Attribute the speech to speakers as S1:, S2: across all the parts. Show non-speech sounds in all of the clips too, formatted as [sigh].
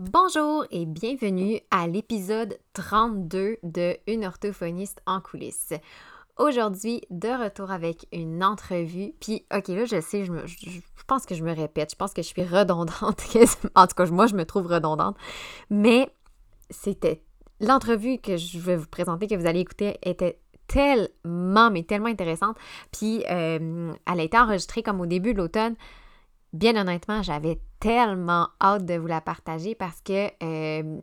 S1: Bonjour et bienvenue à l'épisode 32 de Une orthophoniste en coulisses. Aujourd'hui, de retour avec une entrevue. Puis, ok, là, je sais, je, pense que je me répète, je pense que je suis redondante. [laughs] en tout cas, moi, je me trouve redondante. Mais c'était l'entrevue que je vais vous présenter, que vous allez écouter, était tellement, mais tellement intéressante. Puis, euh, elle a été enregistrée comme au début de l'automne. Bien honnêtement, j'avais tellement hâte de vous la partager parce que euh,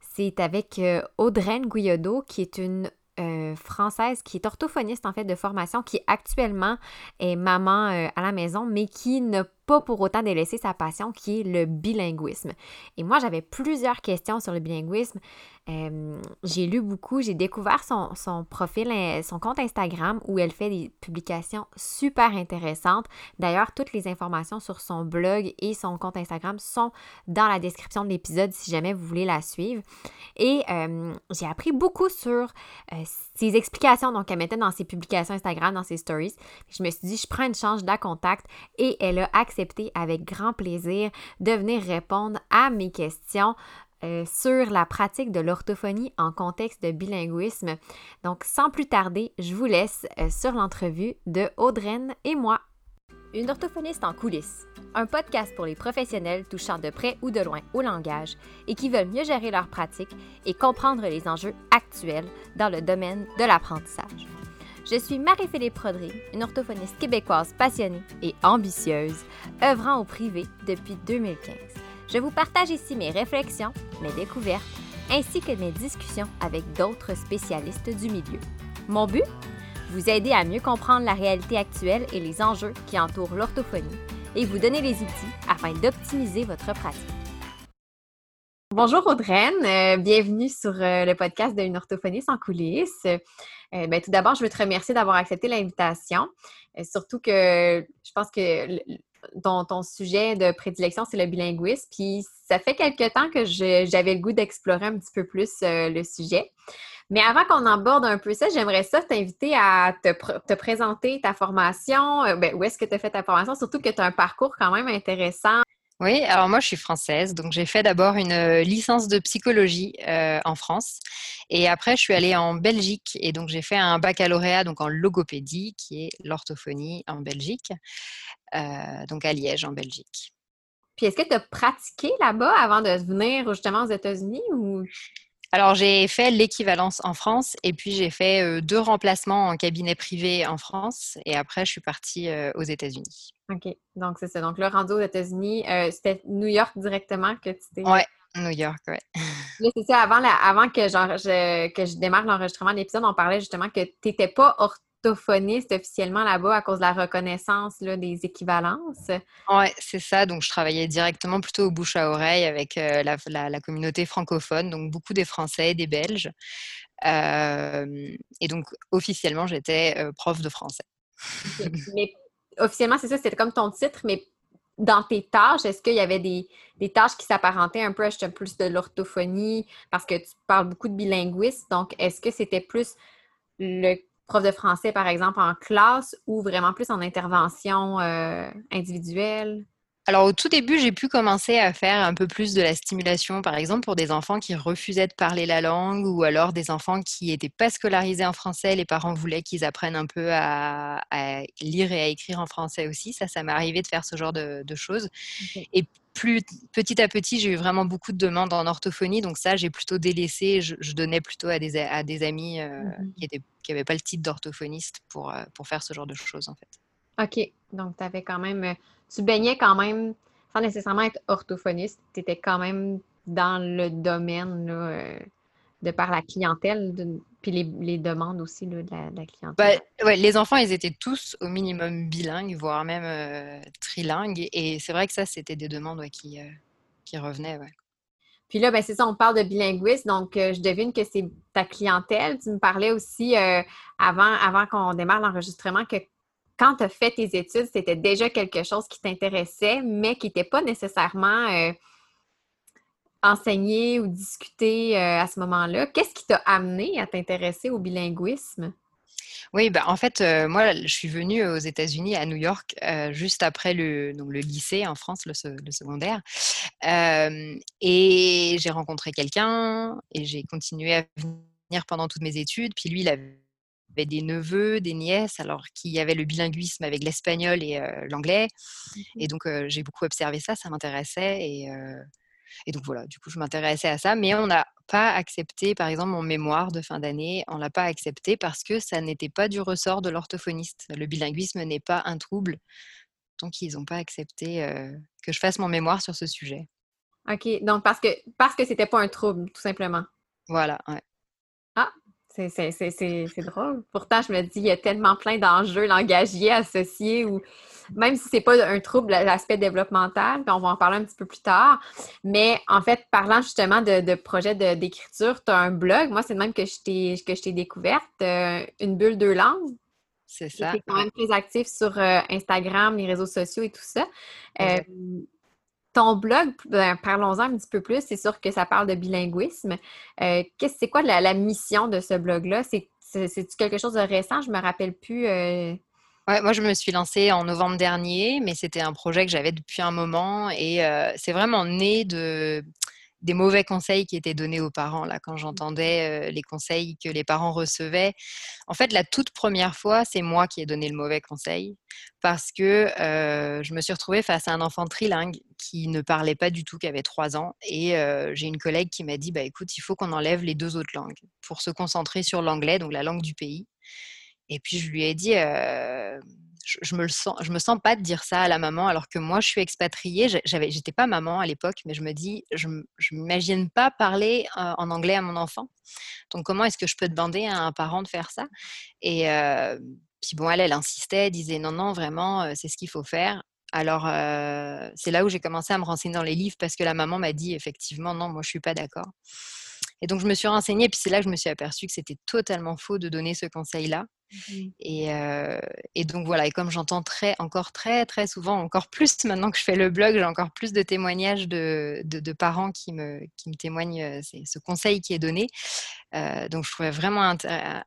S1: c'est avec euh, Audreyne Guyodot, qui est une euh, française qui est orthophoniste en fait de formation, qui actuellement est maman à la maison, mais qui n'a pour autant délaisser sa passion qui est le bilinguisme. Et moi, j'avais plusieurs questions sur le bilinguisme. Euh, j'ai lu beaucoup, j'ai découvert son, son, profil, euh, son compte Instagram où elle fait des publications super intéressantes. D'ailleurs, toutes les informations sur son blog et son compte Instagram sont dans la description de l'épisode si jamais vous voulez la suivre. Et euh, j'ai appris beaucoup sur ses explications donc elle mettait dans ses publications Instagram, dans ses stories. Je me suis dit, je prends une chance, de la contact et elle a accepté avec grand plaisir de venir répondre à mes questions euh, sur la pratique de l'orthophonie en contexte de bilinguisme. Donc, sans plus tarder, je vous laisse euh, sur l'entrevue de Audreyne et moi. Une orthophoniste en coulisses, un podcast pour les professionnels touchant de près ou de loin au langage et qui veulent mieux gérer leur pratique et comprendre les enjeux actuels dans le domaine de l'apprentissage. Je suis Marie-Philippe Prodry, une orthophoniste québécoise passionnée et ambitieuse, œuvrant au privé depuis 2015. Je vous partage ici mes réflexions, mes découvertes, ainsi que mes discussions avec d'autres spécialistes du milieu. Mon but? Vous aider à mieux comprendre la réalité actuelle et les enjeux qui entourent l'orthophonie et vous donner les outils afin d'optimiser votre pratique. Bonjour Audreyne, euh, bienvenue sur euh, le podcast de Une orthophoniste en coulisses. Euh, ben, tout d'abord, je veux te remercier d'avoir accepté l'invitation. Surtout que je pense que ton, sujet de prédilection, c'est le bilinguisme. Puis ça fait quelque temps que j'avais le goût d'explorer un petit peu plus le sujet. Mais avant qu'on aborde un peu ça, j'aimerais ça t'inviter à te, présenter ta formation. Ben, où est-ce que tu as fait ta formation? Surtout que tu as un parcours quand même intéressant.
S2: Oui, alors moi je suis française, donc j'ai fait d'abord une euh, licence de psychologie euh, en France et après je suis allée en Belgique et donc j'ai fait un baccalauréat donc en logopédie qui est l'orthophonie en Belgique, euh, donc à Liège en Belgique.
S1: Puis est-ce que tu as pratiqué là-bas avant de venir justement aux États-Unis ou?
S2: Alors, j'ai fait l'équivalence en France et puis j'ai fait deux remplacements en cabinet privé en France et après, je suis partie aux États-Unis.
S1: OK. Donc, c'est ça. Donc, le rendu aux États-Unis, c'était New York directement que tu t'es.
S2: Ouais, New York, ouais. [laughs]
S1: Là, c'est ça. Avant, avant que, genre, je, que je démarre l'enregistrement de l'épisode, on parlait justement que tu n'étais pas orthophoniste officiellement là-bas à cause de la reconnaissance là, des équivalences?
S2: Oui, c'est ça. Donc, je travaillais directement plutôt au bouche à oreille avec euh, la, communauté francophone, donc beaucoup des Français et des Belges. et donc, officiellement, j'étais euh, prof de français.
S1: mais officiellement, c'est ça, c'était comme ton titre, mais dans tes tâches, est-ce qu'il y avait des, tâches qui s'apparentaient un peu à plus de l'orthophonie parce que tu parles beaucoup de bilinguisme, donc est-ce que c'était plus le prof de français, par exemple, en classe ou vraiment plus en intervention euh, individuelle?
S2: Alors au tout début, j'ai pu commencer à faire un peu plus de la stimulation, par exemple pour des enfants qui refusaient de parler la langue ou alors des enfants qui n'étaient pas scolarisés en français. Les parents voulaient qu'ils apprennent un peu à, lire et à écrire en français aussi. Ça, ça m'est arrivé de faire ce genre de, choses. Et plus petit à petit, j'ai eu vraiment beaucoup de demandes en orthophonie. Donc ça, j'ai plutôt délaissé. Je, donnais plutôt à des, à des amis euh, mmh qui n'avaient pas le titre d'orthophoniste pour, euh, pour faire ce genre de choses, en fait.
S1: OK. Donc, tu avais quand même, euh, tu baignais quand même, sans nécessairement être orthophoniste, tu étais quand même dans le domaine euh, de par la clientèle, puis les, demandes aussi de, la, clientèle.
S2: Bah, les enfants, ils étaient tous au minimum bilingues, voire même euh, trilingues. Et c'est vrai que ça, c'était des demandes qui, qui revenaient.
S1: Puis là, ben, c'est ça, on parle de bilinguisme, donc je devine que c'est ta clientèle. Tu me parlais aussi avant, avant qu'on démarre l'enregistrement que quand tu as fait tes études, c'était déjà quelque chose qui t'intéressait, mais qui n'était pas nécessairement euh, enseigné ou discuté euh, à ce moment-là. Qu'est-ce qui t'a amené à t'intéresser au bilinguisme?
S2: Oui, bah, en fait, euh, moi, je suis venue aux États-Unis, à New York, juste après le, donc, le lycée en France, le, secondaire. Et j'ai rencontré quelqu'un et j'ai continué à venir pendant toutes mes études. Puis lui, il avait des neveux, des nièces, alors qu'il y avait le bilinguisme avec l'espagnol et l'anglais. Mmh et donc, j'ai beaucoup observé ça, ça m'intéressait. Et, et donc voilà, du coup, je m'intéressais à ça, mais on n'a pas accepté, par exemple, mon mémoire de fin d'année, on l'a pas accepté parce que ça n'était pas du ressort de l'orthophoniste. Le bilinguisme n'est pas un trouble, donc ils n'ont pas accepté que je fasse mon mémoire sur ce sujet.
S1: OK, donc parce que parce que c'était pas un trouble, tout simplement.
S2: Voilà, ouais.
S1: C'est drôle. Pourtant, je me dis, il y a tellement plein d'enjeux langagiers associés ou même si c'est pas un trouble, l'aspect développemental, puis on va en parler un petit peu plus tard. Mais en fait, parlant justement de, de projet d'écriture, tu as un blog. Moi, c'est le même que je t'ai découverte, euh, Une bulle, deux langues.
S2: C'est ça.
S1: Tu es quand même très actif sur euh, Instagram, les réseaux sociaux et tout ça. Euh, ton blog, ben, parlons-en un petit peu plus. C'est sûr que ça parle de bilinguisme. Euh, c'est quoi la, mission de ce blog-là? C'est, quelque chose de récent? Je me rappelle plus. Euh.
S2: Moi, je me suis lancée en novembre dernier, mais c'était un projet que j'avais depuis un moment et euh, c'est vraiment né de des mauvais conseils qui étaient donnés aux parents. Là, quand j'entendais les conseils que les parents recevaient, en fait, la toute première fois, c'est moi qui ai donné le mauvais conseil parce que je me suis retrouvée face à un enfant trilingue qui ne parlait pas du tout, qui avait trois ans, et j'ai une collègue qui m'a dit, bah écoute, il faut qu'on enlève les deux autres langues pour se concentrer sur l'anglais, donc la langue du pays. Et puis je lui ai dit, je, me le sens, je me sens pas de dire ça à la maman, alors que moi, je suis expatriée. J'avais, j'étais pas maman à l'époque, mais je me dis, je, je m'imagine pas parler en anglais à mon enfant. Donc, comment est-ce que je peux demander à un parent de faire ça? Et puis bon, elle, elle insistait, disait non, non, vraiment, c'est ce qu'il faut faire. Alors, c'est là où j'ai commencé à me renseigner dans les livres parce que la maman m'a dit effectivement, non, moi, je suis pas d'accord. Et donc, je me suis renseignée, puis c'est là que je me suis aperçue que c'était totalement faux de donner ce conseil-là. Mmh et, donc voilà, et comme j'entends très, encore très très souvent, encore plus [laughs] maintenant que je fais le blog, j'ai encore plus de témoignages de, de, parents qui me, qui me témoignent ce conseil qui est donné. donc je trouvais vraiment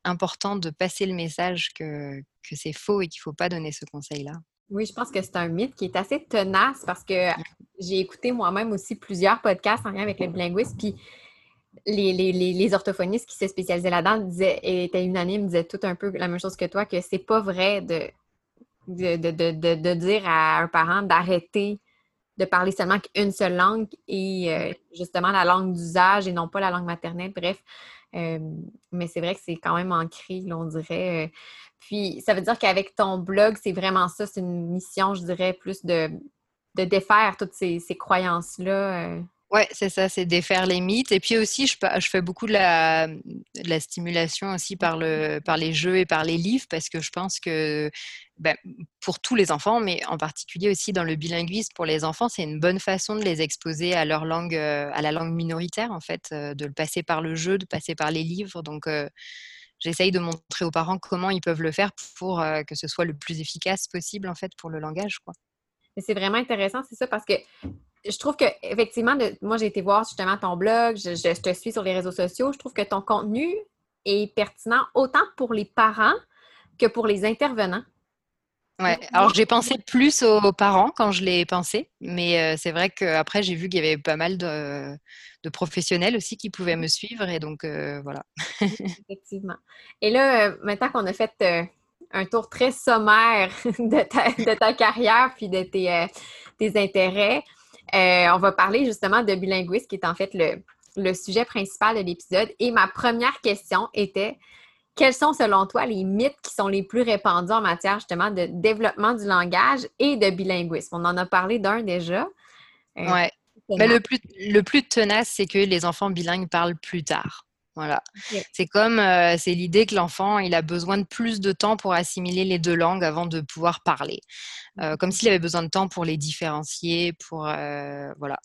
S2: important de passer le message que, que c'est faux et qu'il ne faut pas donner ce conseil-là.
S1: Oui, je pense que c'est un mythe qui est assez tenace parce que j'ai écouté moi-même aussi plusieurs podcasts en lien avec le bilinguisme, puis les, les, les, orthophonistes qui se spécialisaient là-dedans disaient, étaient unanimes, disaient tout un peu la même chose que toi, que c'est pas vrai de, de, dire à un parent d'arrêter de parler seulement qu'une seule langue et euh, justement la langue d'usage et non pas la langue maternelle. Bref, euh, mais c'est vrai que c'est quand même ancré, on dirait. Euh. puis ça veut dire qu'avec ton blog, c'est vraiment ça, c'est une mission, je dirais, plus de, de défaire toutes ces, ces croyances-là.
S2: Ouais, c'est ça, c'est défaire les mythes. Et puis aussi, je, fais beaucoup de la, la, stimulation aussi par, le, par les jeux et par les livres, parce que je pense que ben, pour tous les enfants, mais en particulier aussi dans le bilinguisme pour les enfants, c'est une bonne façon de les exposer à leur langue, euh, à la langue minoritaire, en fait, euh, de le passer par le jeu, de passer par les livres. Donc, euh, j'essaye de montrer aux parents comment ils peuvent le faire pour que ce soit le plus efficace possible, en fait, pour le langage. Quoi.
S1: C'est vraiment intéressant, c'est ça, parce que je trouve que effectivement, moi j'ai été voir justement ton blog, je, te suis sur les réseaux sociaux, je trouve que ton contenu est pertinent autant pour les parents que pour les intervenants.
S2: Ouais, alors j'ai pensé plus aux parents quand je l'ai pensé, mais euh, c'est vrai qu'après j'ai vu qu'il y avait pas mal de, professionnels aussi qui pouvaient me suivre et donc euh, voilà. [laughs]
S1: Effectivement. Et là, euh, maintenant qu'on a fait un tour très sommaire [laughs] de ta, carrière puis de tes, tes intérêts, euh, on va parler justement de bilinguisme, qui est en fait le, sujet principal de l'épisode. Et ma première question était quels sont selon toi les mythes qui sont les plus répandus en matière justement de développement du langage et de bilinguisme? On en a parlé d'un déjà.
S2: Euh, ouais. Mais le plus, le plus tenace, c'est que les enfants bilingues parlent plus tard. Voilà. C'est comme, euh, c'est l'idée que l'enfant, il a besoin de plus de temps pour assimiler les deux langues avant de pouvoir parler. Euh, comme s'il avait besoin de temps pour les différencier, pour, euh, voilà.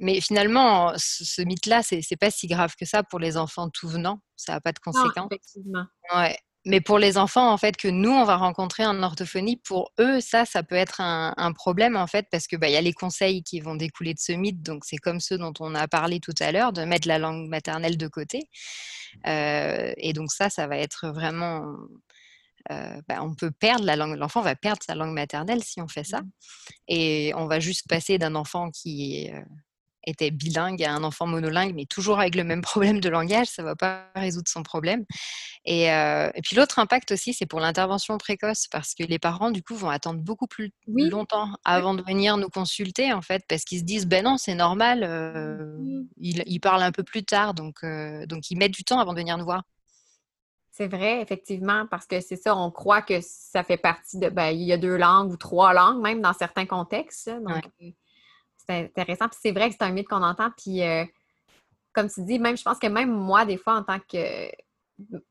S2: mais finalement, ce, mythe-là, c'est, c'est pas si grave que ça pour les enfants tout venant. Ça n'a pas de conséquences.
S1: effectivement.
S2: Ouais. Mais pour les enfants, en fait, que nous, on va rencontrer en orthophonie, pour eux, ça, ça peut être un, problème, en fait, parce que bah, y a les conseils qui vont découler de ce mythe, donc c'est comme ceux dont on a parlé tout à l'heure, de mettre la langue maternelle de côté. Euh, et donc ça, ça va être vraiment... Euh, bah, on peut perdre la langue, l'enfant va perdre sa langue maternelle si on fait ça. Mmh. Et on va juste passer d'un enfant qui euh, était bilingue à un enfant monolingue, mais toujours avec le même [laughs] problème de langage, ça ne va pas résoudre son problème. Et, euh, puis l'autre impact aussi, c'est pour l'intervention précoce, parce que les parents, du coup, vont attendre beaucoup plus longtemps avant de venir nous consulter, en fait, parce qu'ils se disent, ben non, c'est normal, euh, ils, parlent un peu plus tard, donc, euh, donc ils mettent du temps avant de venir nous voir.
S1: C'est vrai, effectivement, parce que c'est ça, on croit que ça fait partie de, ben, il y a deux langues ou trois langues, même dans certains contextes. Donc, c'est intéressant. Puis c'est vrai que c'est un mythe qu'on entend. Puis euh, comme tu dis, même je pense que même moi, des fois, en tant que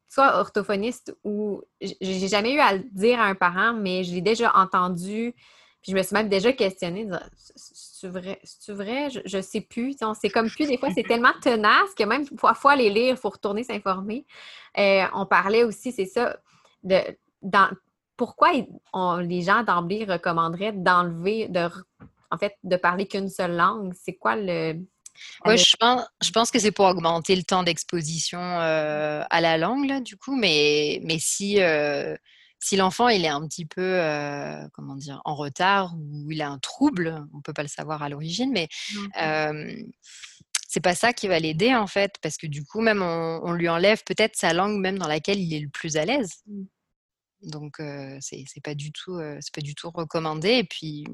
S1: soit orthophoniste ou j'ai jamais eu à le dire à un parent, mais je l'ai déjà entendu. Puis je me suis même déjà questionnée, c'est vrai, c'est vrai, je, ne sais plus. C'est comme plus, des fois, c'est tellement tenace que même parfois les lire, il faut retourner s'informer. Euh, on parlait aussi, c'est ça, de dans, pourquoi les gens d'emblée recommanderaient d'enlever, de en fait, de parler qu'une seule langue? C'est quoi le...
S2: Ouais, je, pense, je pense que c'est pour augmenter le temps d'exposition euh, à la langue, du coup, mais, mais si, euh, si l'enfant il est un petit peu euh, comment dire, en retard ou il a un trouble, on ne peut pas le savoir à l'origine, mais c'est pas ça qui va l'aider en fait, parce que du coup, même on, lui enlève peut-être sa langue même dans laquelle il est le plus à l'aise. Mmh. Donc, c'est pas du tout, c'est pas du tout recommandé. Et puis,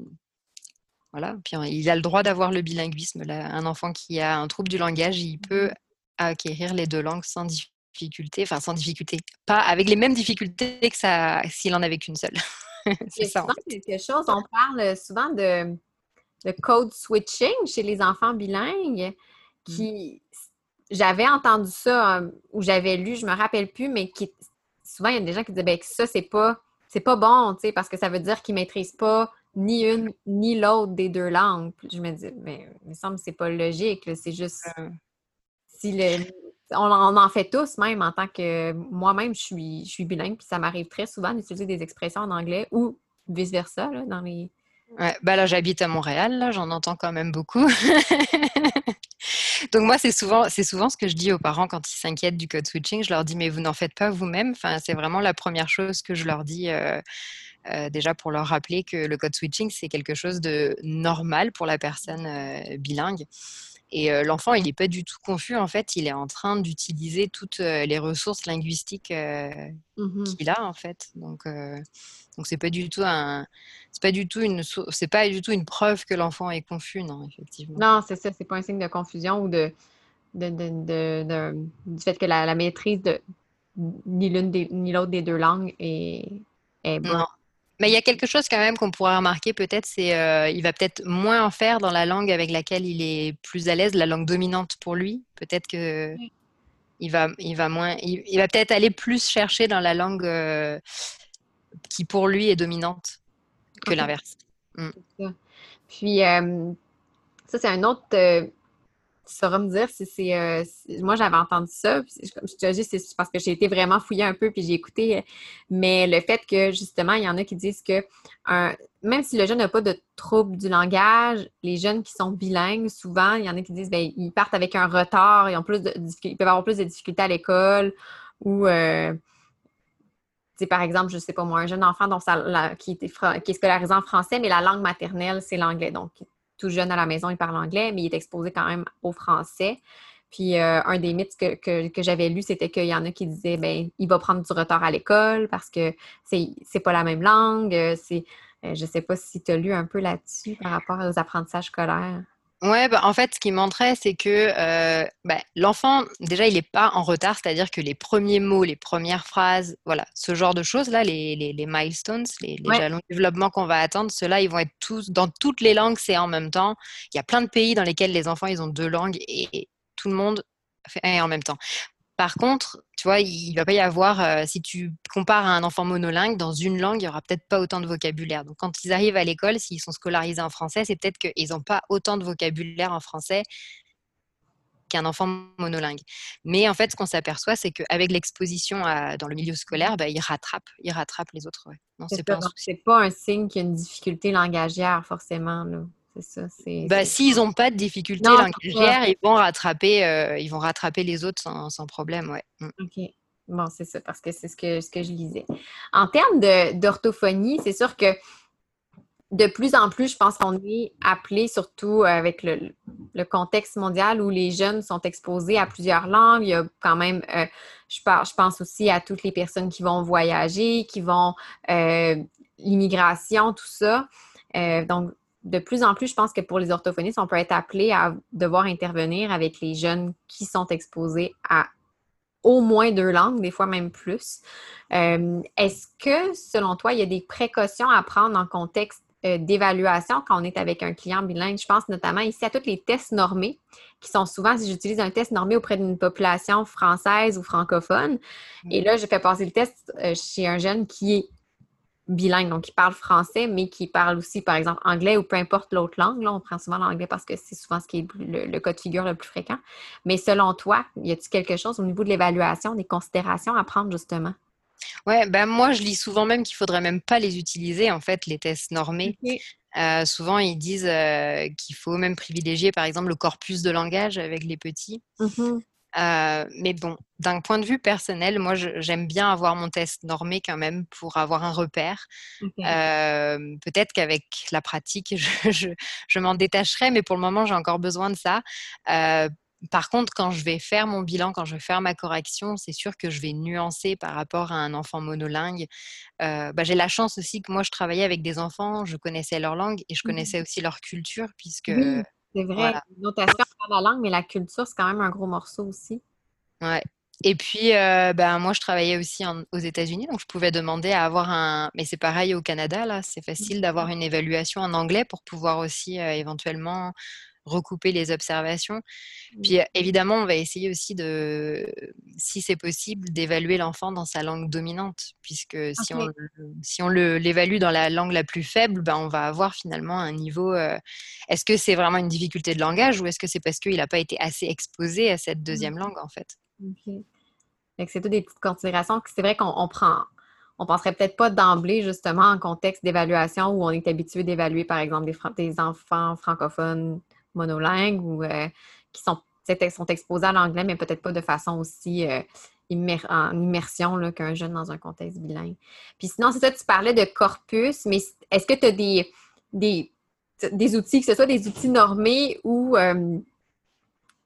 S2: voilà. Puis il a le droit d'avoir le bilinguisme. Un enfant qui a un trouble du langage, il peut mmh acquérir les deux langues sans difficulté, enfin sans difficulté, pas avec les mêmes difficultés que ça s'il en avait qu'une seule. [laughs]
S1: c'est ça. quelque chose. On parle souvent de, code switching chez les enfants bilingues, mmh. qui j'avais entendu ça ou j'avais lu, je me rappelle plus, mais qui souvent il y a des gens qui disaient ben, que ça c'est pas c'est pas bon, parce que ça veut dire qu'ils maîtrisent pas ni une ni l'autre des deux langues. je me dis, mais il me semble que c'est pas logique. C'est juste si le, on, en fait tous, même en tant que moi-même, je suis, je suis bilingue, puis ça m'arrive très souvent d'utiliser des expressions en anglais ou vice-versa dans les.
S2: Ouais, bah là, j'habite à Montréal, j'en entends quand même beaucoup. [laughs] Donc moi, c'est souvent, c'est souvent ce que je dis aux parents quand ils s'inquiètent du code switching. Je leur dis, mais vous n'en faites pas vous-même. Enfin, c'est vraiment la première chose que je leur dis. Euh, euh, déjà pour leur rappeler que le code switching, c'est quelque chose de normal pour la personne euh, bilingue. Et euh, l'enfant, il n'est pas du tout confus, en fait, il est en train d'utiliser toutes les ressources linguistiques mmh qu'il a, en fait. Donc, donc c'est pas du tout un, c'est pas du tout une, c'est pas du tout une preuve que l'enfant est confus, non, effectivement.
S1: Non, c'est ça, c'est pas un signe de confusion ou de, de, de, du fait que la, maîtrise de ni l'une ni l'autre des deux langues est, est bonne.
S2: Mais il y a quelque chose quand même qu'on pourrait remarquer peut-être, c'est qu'il euh, il va peut-être moins en faire dans la langue avec laquelle il est plus à l'aise, la langue dominante pour lui. Peut-être que il va, il va moins, il, va peut-être aller plus chercher dans la langue euh, qui pour lui est dominante que l'inverse. Mm.
S1: Puis euh, ça c'est un autre tu sauras me dire si c'est. Euh, moi, j'avais entendu ça. je te dis, c'est parce que j'ai été vraiment fouillée un peu puis j'ai écouté. Mais le fait que, justement, il y en a qui disent que même si le jeune n'a pas de trouble du langage, les jeunes qui sont bilingues, souvent, il y en a qui disent ben ils partent avec un retard, ils, ont plus de, ils peuvent avoir plus de difficultés à l'école ou. Euh, par exemple, je ne sais pas moi, un jeune enfant dont qui, était, qui est scolarisé en français, mais la langue maternelle, c'est l'anglais. Donc, tout jeune à la maison, il parle anglais, mais il est exposé quand même au français. Puis euh, un des mythes que, j'avais lu, c'était qu'il y en a qui disaient ben il va prendre du retard à l'école parce que c'est, pas la même langue. C'est, euh, je sais pas si tu as lu un peu là-dessus par rapport aux apprentissages scolaires.
S2: Ouais, bah, en fait, ce qui montrait, c'est que euh, bah, l'enfant, déjà, il n'est pas en retard, c'est-à-dire que les premiers mots, les premières phrases, voilà, ce genre de choses-là, les, les, milestones, les, jalons de développement qu'on va attendre, ceux-là, ils vont être tous, dans toutes les langues, c'est en même temps. Il y a plein de pays dans lesquels les enfants, ils ont deux langues et tout le monde fait en même temps. Par contre, tu vois, il ne va pas y avoir, euh, si tu compares à un enfant monolingue, dans une langue, il n'y aura peut-être pas autant de vocabulaire. Donc, quand ils arrivent à l'école, s'ils sont scolarisés en français, c'est peut-être qu'ils n'ont pas autant de vocabulaire en français qu'un enfant monolingue. Mais en fait, ce qu'on s'aperçoit, c'est qu'avec l'exposition dans le milieu scolaire, bah, il rattrape, il rattrape les autres.
S1: Non, c'est pas, pas, un signe qu'il y a une difficulté langagière, forcément. C'est ça.
S2: Bah, s'ils n'ont pas de difficulté langagière, ils vont rattraper, euh, ils vont rattraper les autres sans, sans problème, ouais.
S1: Mm. OK. Bon, c'est ça, parce que c'est ce que, ce que je lisais. En termes d'orthophonie, c'est sûr que de plus en plus, je pense qu'on est appelé, surtout avec le, contexte mondial où les jeunes sont exposés à plusieurs langues. Il y a quand même, euh, je, je, pense aussi à toutes les personnes qui vont voyager, qui vont euh, l'immigration, tout ça. Euh, donc, de plus en plus, je pense que pour les orthophonistes, on peut être appelé à devoir intervenir avec les jeunes qui sont exposés à au moins deux langues, des fois même plus. Est-ce que, selon toi, il y a des précautions à prendre en contexte euh, d'évaluation quand on est avec un client bilingue? Je pense notamment ici à tous les tests normés, qui sont souvent, si j'utilise un test normé auprès d'une population française ou francophone, et là, je fais passer le test euh, chez un jeune qui est bilingue, donc qui parle français, mais qui parle aussi, par exemple, anglais ou peu importe l'autre langue. Là, on prend souvent l'anglais parce que c'est souvent ce qui est le, le, cas de figure le plus fréquent. Mais selon toi, y a-t-il quelque chose au niveau de l'évaluation, des considérations à prendre justement?
S2: Ouais, ben moi je lis souvent même qu'il faudrait même pas les utiliser en fait les tests normés. Euh, souvent ils disent euh, qu'il faut même privilégier par exemple le corpus de langage avec les petits. Mmh euh, mais bon, d'un point de vue personnel, moi j'aime bien avoir mon test normé quand même pour avoir un repère. Peut-être qu'avec la pratique, [laughs] je, je, je m'en détacherai, mais pour le moment j'ai encore besoin de ça par contre, quand je vais faire mon bilan, quand je vais faire ma correction, c'est sûr que je vais nuancer par rapport à un enfant monolingue. Euh, bah, j'ai la chance aussi que moi, je travaillais avec des enfants, je connaissais leur langue et je mmh connaissais aussi leur culture, puisque...
S1: c'est vrai. Voilà. Notation la langue, mais la culture, c'est quand même un gros morceau aussi.
S2: Ouais. Et puis, euh, ben, moi, je travaillais aussi aux États-Unis, donc je pouvais demander à avoir un. Mais c'est pareil au Canada, là, c'est facile d'avoir une évaluation en anglais pour pouvoir aussi euh, éventuellement recouper les observations. Mmh. Puis évidemment, on va essayer aussi de, si c'est possible, d'évaluer l'enfant dans sa langue dominante, puisque si on, si on l'évalue dans la langue la plus faible, ben, on va avoir finalement un niveau. est-ce que c'est vraiment une difficulté de langage ou est-ce que c'est parce qu'il n'a pas été assez exposé à cette mmh. deuxième langue en fait?
S1: C'est toutes des petites considérations. C'est vrai qu'on prend on penserait peut-être pas d'emblée, justement, en contexte d'évaluation où on est habitué d'évaluer, par exemple, des, des, enfants francophones monolingues ou euh, qui sont, sont exposés à l'anglais, mais peut-être pas de façon aussi euh, en immersion qu'un jeune dans un contexte bilingue. Puis sinon, c'est ça, tu parlais de corpus, mais est-ce que tu as des, outils, que ce soit des outils normés ou euh,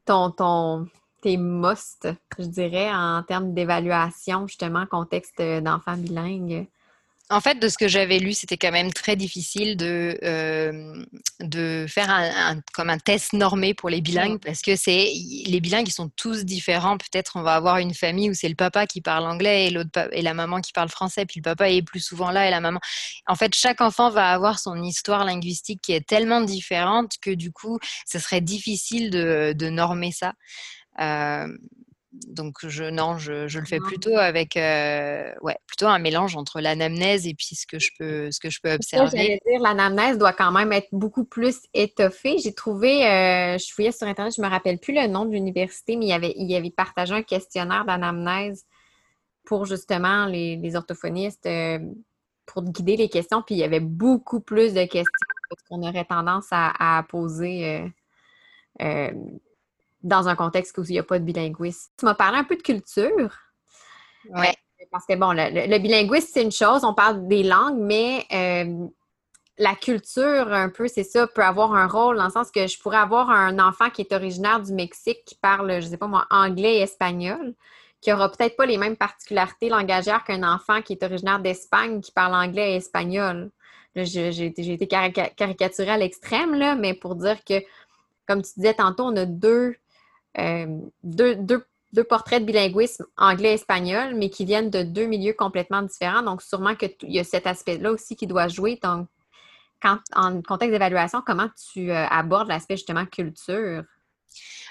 S1: ton, ton, tes must, je dirais, en termes d'évaluation, justement, contexte d'enfants bilingues?
S2: En fait, de ce que j'avais lu, c'était quand même très difficile de, euh, de faire un, comme un test normé pour les bilingues parce que c'est les bilingues ils sont tous différents. Peut-être on va avoir une famille où c'est le papa qui parle anglais et l'autre et la maman qui parle français, puis le papa est plus souvent là et la maman. En fait, chaque enfant va avoir son histoire linguistique qui est tellement différente que du coup, ce serait difficile de, de normer ça. Euh, donc je non, je, le fais plutôt avec euh, ouais, plutôt un mélange entre l'anamnèse et puis ce que je peux ce que je peux observer.
S1: dire l'anamnèse doit quand même être beaucoup plus étoffée. J'ai trouvé euh, je fouillais sur internet, je me rappelle plus le nom de l'université, mais il y avait il y avait partagé un questionnaire d'anamnèse pour justement les, orthophonistes euh, pour guider les questions, puis il y avait beaucoup plus de questions qu'on aurait tendance à, poser dans un contexte où il n'y a pas de bilinguisme. Tu m'as parlé un peu de culture.
S2: Oui.
S1: Euh, parce que, bon, le, bilinguisme, c'est une chose, on parle des langues, mais euh, la culture, un peu, c'est ça, peut avoir un rôle dans le sens que je pourrais avoir un enfant qui est originaire du Mexique, qui parle, je ne sais pas moi, anglais et espagnol, qui n'aura peut-être pas les mêmes particularités langagières qu'un enfant qui est originaire d'Espagne, qui parle anglais et espagnol. J'ai été caricaturée à l'extrême, là, mais pour dire que, comme tu disais tantôt, on a deux euh, deux, portraits de bilinguisme anglais-espagnol, mais qui viennent de deux milieux complètement différents. Donc, sûrement qu'il y a cet aspect-là aussi qui doit jouer. quand, en contexte d'évaluation, comment tu euh, abordes l'aspect justement culture?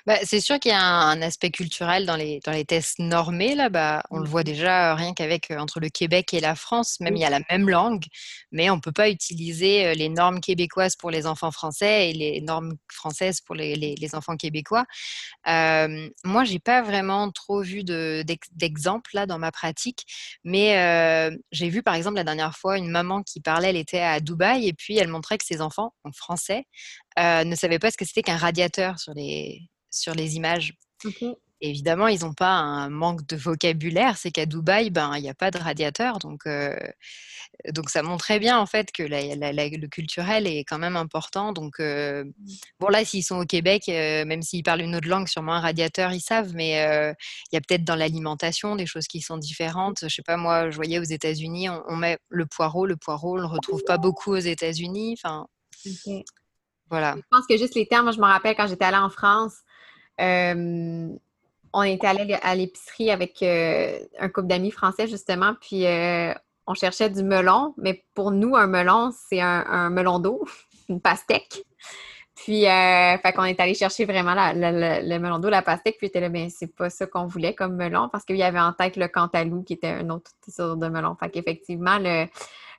S2: Bah, c'est sûr qu'il y a un, un aspect culturel dans les, dans les tests normés. Là, bah, on le voit
S1: Mmh
S2: déjà euh, rien qu'avec euh, entre le Québec et la France, même il y a la même langue, mais on ne peut pas utiliser euh, les normes québécoises pour les enfants français et les normes françaises pour les, les- les enfants québécois. Euh, moi, j'ai pas vraiment trop vu de- d'ex- d'exemples là dans ma pratique, mais euh, j'ai vu par exemple la dernière fois une maman qui parlait, elle était à Dubaï et puis elle montrait que ses enfants, en français, euh, ne savaient pas ce que c'était qu'un radiateur sur les, sur les images. Évidemment, ils n'ont pas un manque de vocabulaire, c'est qu'à Dubaï, ben, il n'y a pas de radiateur. Donc, euh, donc, ça montrait bien en fait que la- la- la- le culturel est quand même important. Donc, euh,
S1: Mmh.
S2: bon, là, s'ils sont au Québec, euh, même s'ils parlent une autre langue, sûrement un radiateur, ils savent, mais il y a peut-être dans l'alimentation des choses qui sont différentes. Je sais pas, moi, je voyais aux États-Unis, on, on met le poireau. Le poireau, on le retrouve pas beaucoup aux États-Unis. Enfin.
S1: Je pense que juste les termes, moi, je me rappelle quand j'étais allée en France, euh, on était allé à l'épicerie avec euh, un couple d'amis français, justement, puis euh, on cherchait du melon, mais pour nous, un melon, c'est un, melon d'eau, [laughs] une pastèque. Puis, fait qu'on est allé chercher vraiment le melon d'eau, la pastèque, puis était là, mais c'est pas ça qu'on voulait comme melon, parce qu'il y avait en tête le cantalou, qui était un autre sorte de melon. Fait qu'effectivement, le,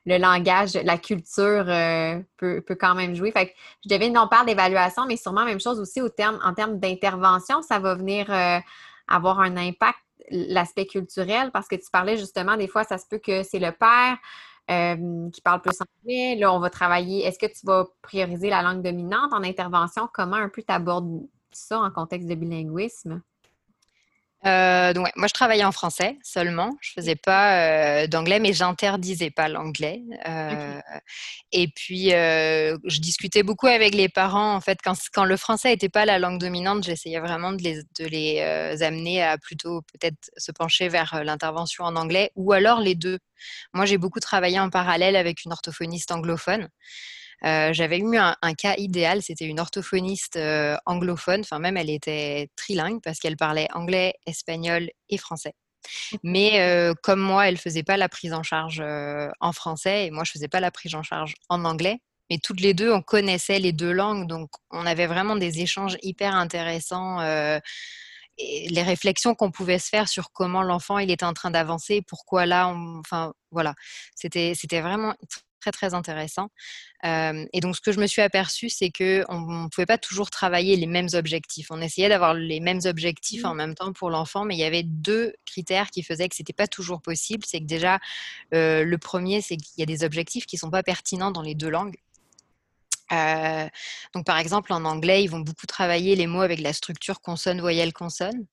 S1: le langage, la culture euh, peut, peut quand même jouer. Fait que je devine, on parle d'évaluation, mais sûrement même chose aussi au terme, en termes d'intervention, ça va venir euh, avoir un impact, l'aspect culturel, parce que tu parlais justement, des fois, ça se peut que c'est le père euh, qui parle plus anglais. Là, on va travailler. Est-ce que tu vas prioriser la langue dominante en intervention? Comment un peu tu abordes ça en contexte de bilinguisme?
S2: Euh, donc ouais, moi je travaillais en français seulement, je faisais pas euh, d'anglais, mais j'interdisais pas l'anglais. Euh, et puis je discutais beaucoup avec les parents en fait quand, quand le français n'était pas la langue dominante, j'essayais vraiment de les, de les amener à plutôt peut-être se pencher vers l'intervention en anglais ou alors les deux. Moi j'ai beaucoup travaillé en parallèle avec une orthophoniste anglophone. Euh, j'avais eu un, un, cas idéal, c'était une orthophoniste euh, anglophone, enfin même elle était trilingue parce qu'elle parlait anglais, espagnol et français. Mais euh, comme moi, elle faisait pas la prise en charge en français et moi je faisais pas la prise en charge en anglais. Mais toutes les deux, on connaissait les deux langues, donc on avait vraiment des échanges hyper intéressants. et les réflexions qu'on pouvait se faire sur comment l'enfant il était en train d'avancer, pourquoi là, on... enfin voilà, c'était c'était vraiment très très intéressant. Euh, et donc ce que je me suis aperçue, c'est que on ne pouvait pas toujours travailler les mêmes objectifs. On essayait d'avoir les mêmes objectifs en même temps pour l'enfant, mais il y avait deux critères qui faisaient que c'était pas toujours possible. C'est que déjà euh, le premier, c'est qu'il y a des objectifs qui sont pas pertinents dans les deux langues. Euh, donc, par exemple, en anglais, ils vont beaucoup travailler les mots avec la structure consonne, voyelle, consonne.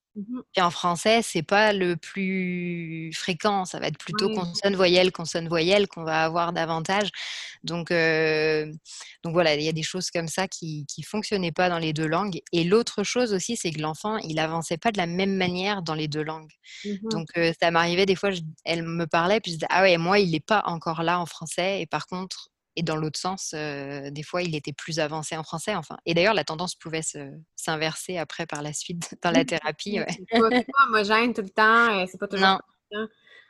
S2: Et en français, c'est pas le plus fréquent. Ça va être plutôt
S1: Oui.
S2: consonne, voyelle, consonne, voyelle qu'on va avoir davantage. Donc, euh, donc voilà, il y a des choses comme ça qui qui fonctionnaient pas dans les deux langues. Et l'autre chose aussi, c'est que l'enfant, il avançait pas de la même manière dans les deux langues.
S1: Mhm.
S2: Donc, euh, ça m'arrivait des fois, je- elle me parlait, puis je disais, ah ouais, moi, il n'est pas encore là en français. Et par contre, et dans l'autre sens, euh, des fois, il était plus avancé en français. Enfin, et d'ailleurs, la tendance pouvait se- s'inverser après par la suite [laughs] dans la thérapie. ouais.
S1: C'est pas, c'est pas homogène tout le temps, c'est pas toujours
S2: Non.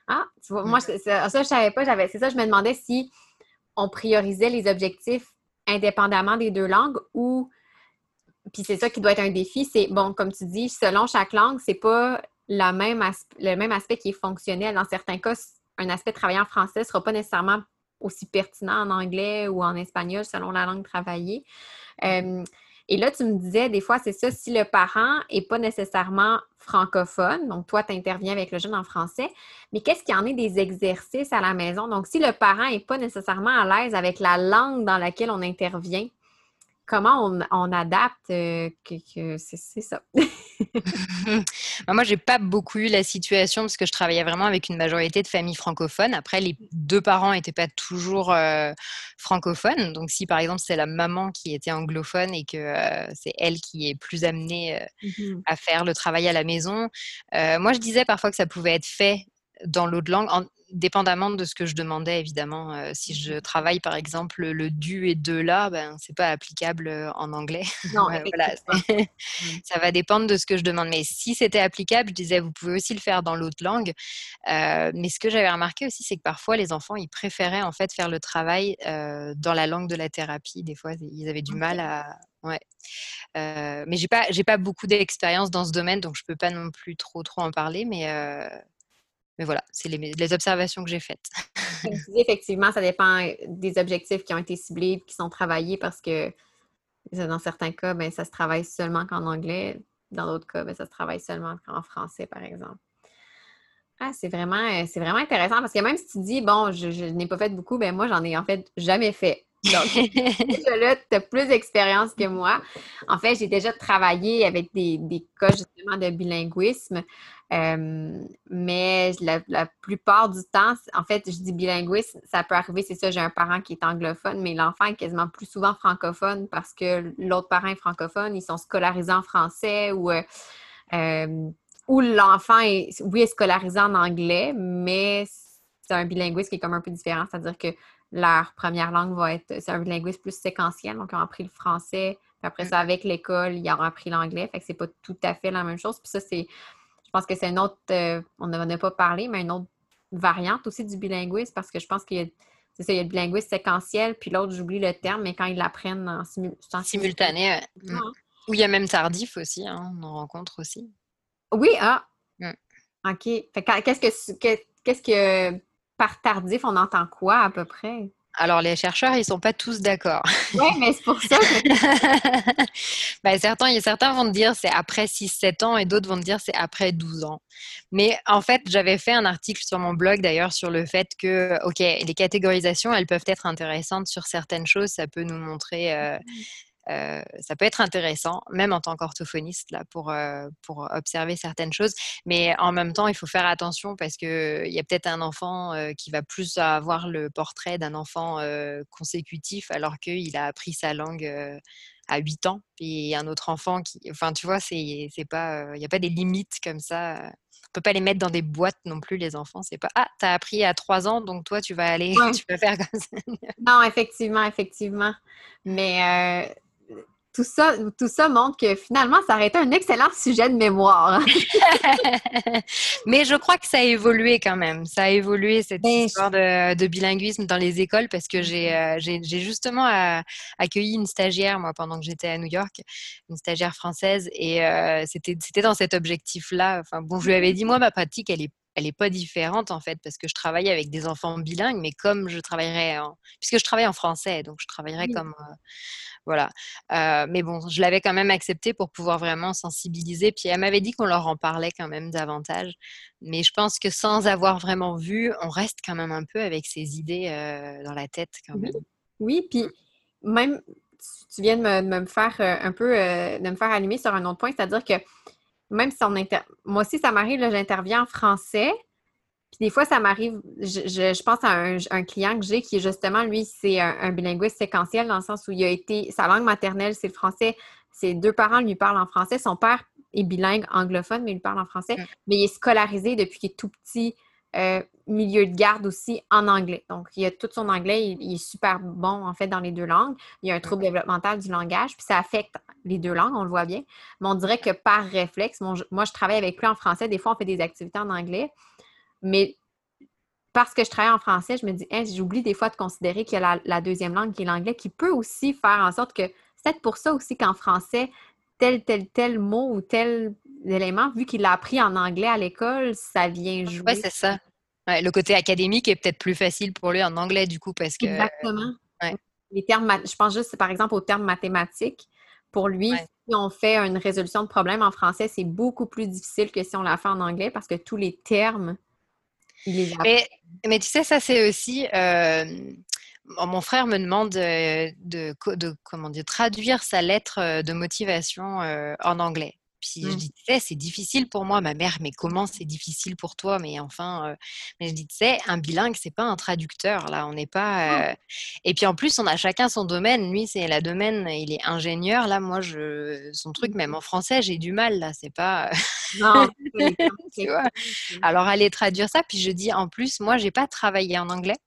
S1: Ah, tu vois,
S2: Mm.
S1: moi, c'est- ça, je savais pas. C'est ça, je me demandais si on priorisait les objectifs indépendamment des deux langues ou. Puis c'est ça qui doit être un défi. C'est, bon, comme tu dis, selon chaque langue, c'est pas la même le même aspect qui est fonctionnel. Dans certains cas, un aspect travaillé en français ne sera pas nécessairement aussi pertinent en anglais ou en espagnol selon la langue travaillée. Euh, et là, tu me disais, des fois, c'est ça, si le parent n'est pas nécessairement francophone, donc toi, tu interviens avec le jeune en français, mais qu'est-ce qu'il y en est des exercices à la maison? Donc, si le parent n'est pas nécessairement à l'aise avec la langue dans laquelle on intervient, comment on, on adapte euh, que, que c'est, ça? [laughs]
S2: Moi, j'ai pas beaucoup eu la situation parce que je travaillais vraiment avec une majorité de familles francophones. Après, les deux parents n'étaient pas toujours euh, francophones. Donc, si par exemple c'est la maman qui était anglophone et que euh, c'est elle qui est plus amenée
S1: Mhm.
S2: à faire le travail à la maison, moi je disais parfois que ça pouvait être fait dans l'autre langue, en- dépendamment de ce que je demandais évidemment. Euh, si je travaille par exemple le du et de là, ben c'est pas applicable euh, en anglais.
S1: Non, [laughs]
S2: Ouais, voilà,
S1: Mm. [laughs]
S2: ça va dépendre de ce que je demande. Mais si c'était applicable, je disais, vous pouvez aussi le faire dans l'autre langue. Euh, mais ce que j'avais remarqué aussi, c'est que parfois, les enfants, ils préféraient en fait faire le travail euh, dans la langue de la thérapie. Des fois, ils avaient du mal à, Ouais. mais j'ai pas, j'ai pas beaucoup d'expérience dans ce domaine, donc je peux pas non plus trop, trop en parler. Mais, mais voilà, c'est les, observations que j'ai faites.
S1: effectivement, ça dépend des objectifs qui ont été ciblés, qui sont travaillés, parce que dans certains cas, ben, ça se travaille seulement qu'en anglais. Dans d'autres cas, ben, ça se travaille seulement qu'en français, par exemple. Ah, c'est vraiment, c'est vraiment intéressant parce que même si tu dis, bon, je, je n'ai pas fait beaucoup, ben moi, j'en ai en fait jamais fait. Donc, [laughs] [laughs] là, tu as plus d'expérience que moi. En fait, j'ai déjà travaillé avec des, des cas justement de bilinguisme, euh, mais la, plupart du temps, en fait, je dis bilinguisme, ça peut arriver, c'est ça, j'ai un parent qui est anglophone, mais l'enfant est quasiment plus souvent francophone parce que l'autre parent est francophone, ils sont scolarisés en français ou. Euh, euh, l'enfant est, oui, est scolarisé en anglais, mais c'est un bilinguisme qui est comme un peu différent, c'est-à-dire que leur première langue va être, c'est un bilinguisme plus séquentiel, donc ils ont appris le français, puis après mm. ça, avec l'école, ils ont appris l'anglais, fait que c'est pas tout à fait la même chose. Puis ça, c'est, je pense que c'est une autre, euh, on n'en a pas parlé, mais une autre variante aussi du bilinguisme, parce que je pense qu'il y a, c'est ça, il y a le bilinguisme séquentiel, puis l'autre, j'oublie le terme, mais quand ils l'apprennent en,
S2: simultané. Mm. Ou il y a même tardif aussi, hein, on en rencontre aussi.
S1: Oui, ah. Mm. OK. qu'est-ce que, qu'est-ce que par tardif, on entend quoi à peu près?
S2: Alors, les chercheurs, ils sont pas tous d'accord.
S1: Oui, mais c'est pour ça que... [laughs]
S2: ben, certains, certains vont te dire c'est après 6-7 ans et d'autres vont te dire c'est après 12 ans. Mais en fait, j'avais fait un article sur mon blog d'ailleurs sur le fait que, OK, les catégorisations, elles peuvent être intéressantes sur certaines choses. Ça peut nous montrer euh, euh, ça peut être intéressant, même en tant qu'orthophoniste, là, pour, euh, pour observer certaines choses. Mais en même temps, il faut faire attention parce qu'il y a peut-être un enfant euh, qui va plus avoir le portrait d'un enfant consécutif alors qu'il a appris sa langue à 8 ans. Puis un autre enfant qui. Enfin, tu vois. Il n'y a pas des limites comme ça. On peut pas les mettre dans des boîtes non plus, les enfants. C'est pas Ah, tu as appris à 3 ans, donc toi, tu vas aller. [laughs] Tu vas faire comme ça.
S1: non, effectivement, effectivement. Mais tout ça, tout ça montre que finalement, ça aurait été un excellent sujet de mémoire. [laughs] [laughs]
S2: Mais je crois que ça a évolué quand même. Ça a évolué cette ben, histoire de, bilinguisme dans les écoles parce que j'ai euh, justement euh, accueilli une stagiaire, moi, pendant que j'étais à New York, une stagiaire française, et euh, c'était dans cet objectif-là. Enfin, bon, je lui avais dit, moi, ma pratique, elle est elle n'est pas différente en fait parce que je travaille avec des enfants bilingues, mais comme je travaillerais en... puisque je travaille en français, donc je travaillerais comme voilà. mais bon, je l'avais quand même accepté pour pouvoir vraiment sensibiliser. Puis elle m'avait dit qu'on leur en parlait quand même davantage. Mais je pense que sans avoir vraiment vu, on reste quand même un peu avec ces idées dans la tête quand même.
S1: Oui, puis même, tu viens de me, faire un peu, de me faire allumer sur un autre point, c'est-à-dire que même si on inter... Moi aussi, ça m'arrive, j'interviens en français, puis des fois, ça m'arrive, je, pense à un, client que j'ai qui, justement, lui, c'est un, bilinguiste séquentiel dans le sens où il a été, sa langue maternelle, c'est le français. Ses deux parents lui parlent en français. Son père est bilingue anglophone, mais il lui parle en français. Mais il est scolarisé depuis qu'il est tout petit, euh, milieu de garde aussi en anglais. Donc, il a tout son anglais, il, est super bon, en fait, dans les deux langues. Il y a un trouble développemental du langage, puis ça affecte les deux langues, on le voit bien. Mais on dirait que par réflexe, moi, je travaille avec lui en français. Des fois, on fait des activités en anglais. Mais parce que je travaille en français, je me dis, j'oublie des fois de considérer qu'il y a la, deuxième langue qui est l'anglais, qui peut aussi faire en sorte que c'est peut-être pour ça aussi qu'en français, tel, tel, tel mot ou tel vu qu'il l'a appris en anglais à l'école, ça vient jouer.
S2: Oui, c'est ça. le côté académique est peut-être plus facile pour lui en anglais, du coup, parce que.
S1: Exactement. Les termes, je pense juste, par exemple, aux termes mathématiques. Pour lui, si on fait une résolution de problème en français, c'est beaucoup plus difficile que si on l'a fait en anglais parce que tous les termes
S2: mais, mais, tu sais, ça c'est aussi. Euh, mon frère me demande de, de, comment dire, traduire sa lettre euh, de motivation euh, en anglais. Puis je mmh. dis, tu sais, c'est difficile pour moi, ma mère, mais comment c'est difficile pour toi? Mais enfin, mais je dis, tu sais, un bilingue, c'est pas un traducteur, là, on n'est pas. Et puis en plus, on a chacun son domaine. Lui, c'est la domaine, il est ingénieur. Là, moi, je, son truc, même en français, j'ai du mal, là, c'est pas. Non, [laughs] tu vois? Alors, aller traduire ça, puis je dis, en plus, moi, j'ai pas travaillé en anglais.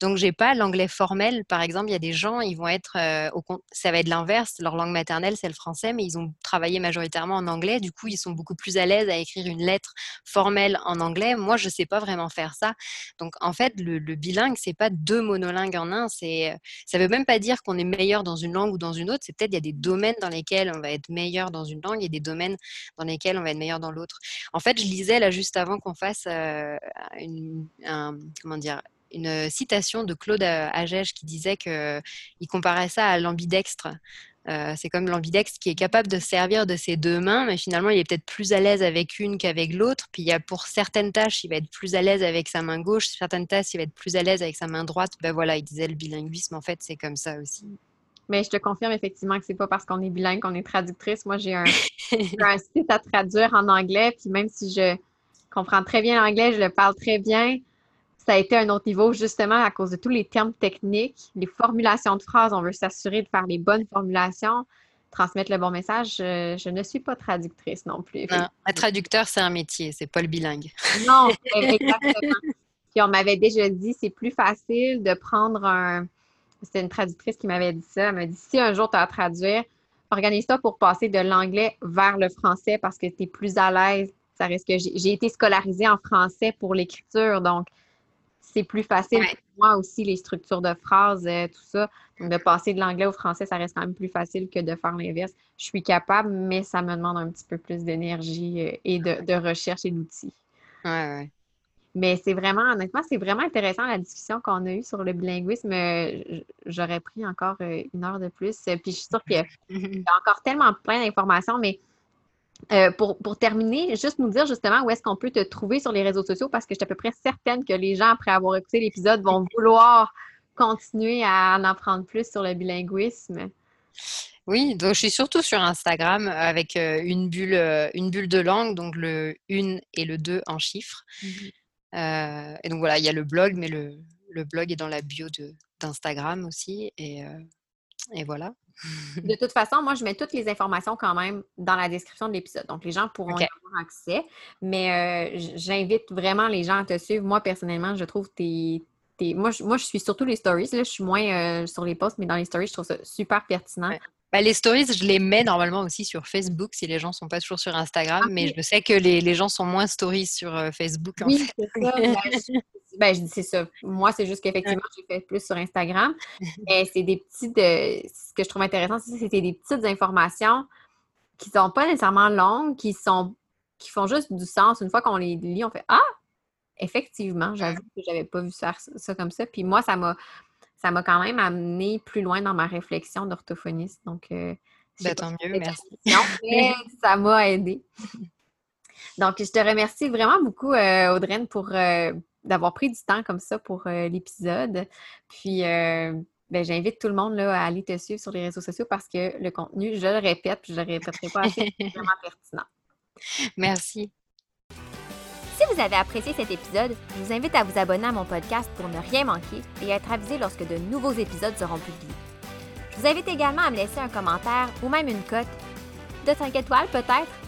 S2: Donc, j'ai pas l'anglais formel. Par exemple, il y a des gens, ils vont être, au, ça va être l'inverse. Leur langue maternelle, c'est le français, mais ils ont travaillé majoritairement en anglais. Du coup, ils sont beaucoup plus à l'aise à écrire une lettre formelle en anglais. Moi, je sais pas vraiment faire ça. Donc, en fait, le, le bilingue, c'est pas deux monolingues en un. C'est, ça veut même pas dire qu'on est meilleur dans une langue ou dans une autre. C'est peut-être il y a des domaines dans lesquels on va être meilleur dans une langue et des domaines dans lesquels on va être meilleur dans l'autre. En fait, je lisais là juste avant qu'on fasse une, comment dire, une citation de Claude Agege qui disait qu'il comparait ça à l'ambidextre. c'est comme l'ambidextre qui est capable de servir de ses deux mains, mais finalement, il est peut-être plus à l'aise avec une qu'avec l'autre. Puis il y a pour certaines tâches, il va être plus à l'aise avec sa main gauche, certaines tâches, il va être plus à l'aise avec sa main droite. Ben voilà, il disait le bilinguisme, en fait, c'est comme ça aussi.
S1: Mais je te confirme effectivement que c'est pas parce qu'on est bilingue qu'on est traductrice. Moi, j'ai un, un, site à traduire en anglais, puis même si je comprends très bien l'anglais, je le parle très bien, ça a été un autre niveau justement à cause de tous les termes techniques, les formulations de phrases. On veut s'assurer de faire les bonnes formulations, transmettre le bon message. Je, ne suis pas traductrice non plus.
S2: un traducteur, c'est un métier, c'est pas le bilingue.
S1: Non, [laughs] exactement. Puis on m'avait déjà dit, c'est plus facile de prendre un c'était une traductrice qui m'avait dit ça. Elle m'a dit si un jour tu as à traduire, organise-toi pour passer de l'anglais vers le français parce que tu es plus à l'aise. Ça reste que j'ai été scolarisée en français pour l'écriture, donc c'est plus facile pour moi aussi, les structures de phrases, euh, tout ça. Donc, de passer de l'anglais au français, ça reste quand même plus facile que de faire l'inverse. Je suis capable, mais ça me demande un petit peu plus d'énergie euh, et de, de recherche et d'outils.
S2: Ouais, ouais.
S1: Mais c'est vraiment, honnêtement, c'est vraiment intéressant la discussion qu'on a eue sur le bilinguisme. J'aurais pris encore euh, une heure de plus. Puis je suis sûre qu'il y a encore tellement plein d'informations, mais euh, pour, terminer, juste nous dire justement où est-ce qu'on peut te trouver sur les réseaux sociaux parce que je suis à peu près certaine que les gens, après avoir écouté l'épisode, vont [laughs] vouloir continuer à en apprendre plus sur le bilinguisme.
S2: Oui, donc je suis surtout sur Instagram avec euh, une bulle, une bulle de langue, donc le 1 et le 2 en chiffres. Euh, et donc voilà, il y a le blog, mais le, le blog est dans la bio d'Instagram aussi. Et, euh, et voilà.
S1: De toute façon, moi, je mets toutes les informations quand même dans la description de l'épisode. Donc, les gens pourront y avoir accès. Mais euh, j'invite vraiment les gens à te suivre. Moi, personnellement, je trouve tes. tes... Moi, je, moi, je suis surtout les stories. Là. Je suis moins sur les posts, mais dans les stories, je trouve ça super pertinent.
S2: Bah, les stories, je les mets normalement aussi sur Facebook si les gens ne sont pas toujours sur Instagram, ah, mais je sais que les, les, gens sont moins stories sur euh, Facebook.
S1: oui, ça. [laughs] Ben, je, dis c'est ça. Moi, c'est juste qu'effectivement, j'ai fait plus sur Instagram. [laughs] Mais c'est des petites. ce que je trouve intéressant, c'est des petites informations qui ne sont pas nécessairement longues, qui sont qui font juste du sens. Une fois qu'on les lit, on fait Ah! Effectivement, j'avoue que j'avais pas vu ça, ça comme ça. Puis moi, ça m'a ça m'a quand même amené plus loin dans ma réflexion d'orthophoniste. Donc, euh,
S2: ben, tant mieux, merci. [laughs]
S1: ça m'a aidé. [laughs] Donc, je te remercie vraiment beaucoup, euh, Audreyne, pour euh, d'avoir pris du temps comme ça pour l'épisode. Puis, ben, j'invite tout le monde là, à aller te suivre sur les réseaux sociaux parce que le contenu, je le répète, puis je ne le répéterai pas assez, c'est vraiment [laughs] pertinent.
S2: Merci.
S1: Si vous avez apprécié cet épisode, je vous invite à vous abonner à mon podcast pour ne rien manquer et être avisé lorsque de nouveaux épisodes seront publiés. Je vous invite également à me laisser un commentaire ou même une cote de 5 étoiles peut-être?